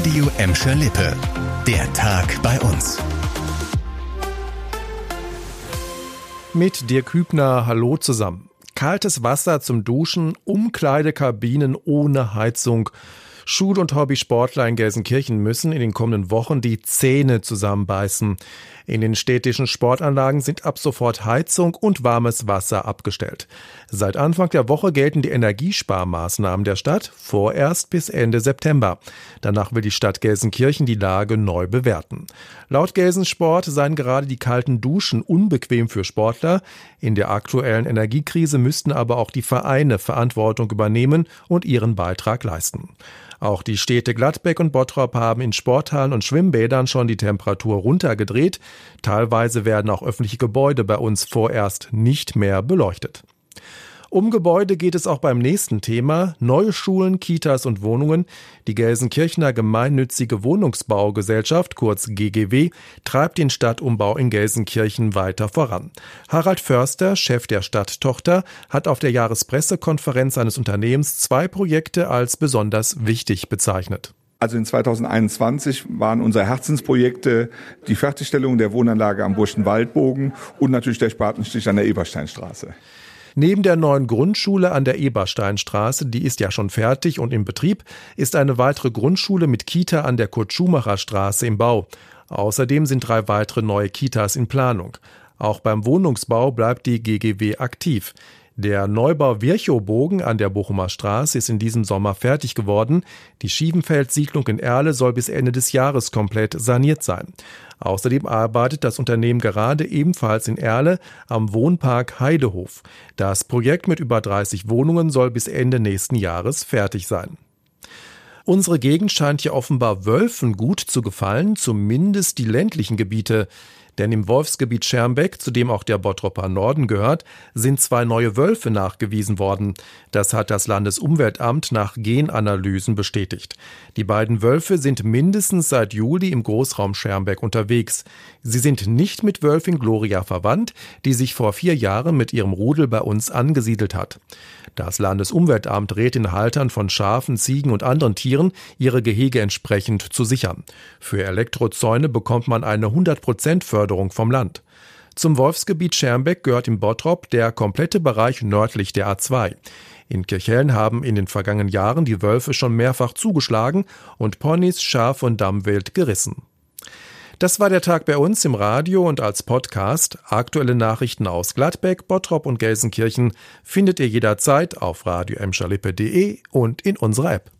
Radio Emscher Lippe. Der Tag bei uns. Mit Dirk Hübner, hallo zusammen. Kaltes Wasser zum Duschen, Umkleidekabinen ohne Heizung. Schul- und Hobbysportler in Gelsenkirchen müssen in den kommenden Wochen die Zähne zusammenbeißen. In den städtischen Sportanlagen sind ab sofort Heizung und warmes Wasser abgestellt. Seit Anfang der Woche gelten die Energiesparmaßnahmen der Stadt vorerst bis Ende September. Danach will die Stadt Gelsenkirchen die Lage neu bewerten. Laut Gelsensport seien gerade die kalten Duschen unbequem für Sportler. In der aktuellen Energiekrise müssten aber auch die Vereine Verantwortung übernehmen und ihren Beitrag leisten. Auch die Städte Gladbeck und Bottrop haben in Sporthallen und Schwimmbädern schon die Temperatur runtergedreht. Teilweise werden auch öffentliche Gebäude bei uns vorerst nicht mehr beleuchtet. Um Gebäude geht es auch beim nächsten Thema. Neue Schulen, Kitas und Wohnungen. Die Gelsenkirchener Gemeinnützige Wohnungsbaugesellschaft, kurz GGW, treibt den Stadtumbau in Gelsenkirchen weiter voran. Harald Förster, Chef der Stadttochter, hat auf der Jahrespressekonferenz seines Unternehmens zwei Projekte als besonders wichtig bezeichnet. Also in 2021 waren unsere Herzensprojekte die Fertigstellung der Wohnanlage am Burschenwaldbogen und natürlich der Spatenstich an der Ebersteinstraße. Neben der neuen Grundschule an der Ebersteinstraße, die ist ja schon fertig und im Betrieb, ist eine weitere Grundschule mit Kita an der Kurt-Schumacher Straße im Bau. Außerdem sind drei weitere neue Kitas in Planung. Auch beim Wohnungsbau bleibt die GGW aktiv. Der Neubau Virchow-Bogen an der Bochumer Straße ist in diesem Sommer fertig geworden. Die Schiebenfeld-Siedlung in Erle soll bis Ende des Jahres komplett saniert sein. Außerdem arbeitet das Unternehmen gerade ebenfalls in Erle am Wohnpark Heidehof. Das Projekt mit über 30 Wohnungen soll bis Ende nächsten Jahres fertig sein. Unsere Gegend scheint hier offenbar Wölfen gut zu gefallen, zumindest die ländlichen Gebiete. Denn im Wolfsgebiet Schermbeck, zu dem auch der Bottropper Norden gehört, sind zwei neue Wölfe nachgewiesen worden. Das hat das Landesumweltamt nach Genanalysen bestätigt. Die beiden Wölfe sind mindestens seit Juli im Großraum Schermbeck unterwegs. Sie sind nicht mit Wölfin Gloria verwandt, die sich vor vier Jahren mit ihrem Rudel bei uns angesiedelt hat. Das Landesumweltamt rät den Haltern von Schafen, Ziegen und anderen Tieren, ihre Gehege entsprechend zu sichern. Für Elektrozäune bekommt man eine 100% Förderung vom Land. Zum Wolfsgebiet Schermbeck gehört im Bottrop der komplette Bereich nördlich der A2. In Kirchhellen haben in den vergangenen Jahren die Wölfe schon mehrfach zugeschlagen und Ponys, Schaf und Dammwild gerissen. Das war der Tag bei uns im Radio und als Podcast. Aktuelle Nachrichten aus Gladbeck, Bottrop und Gelsenkirchen findet ihr jederzeit auf radio und in unserer App.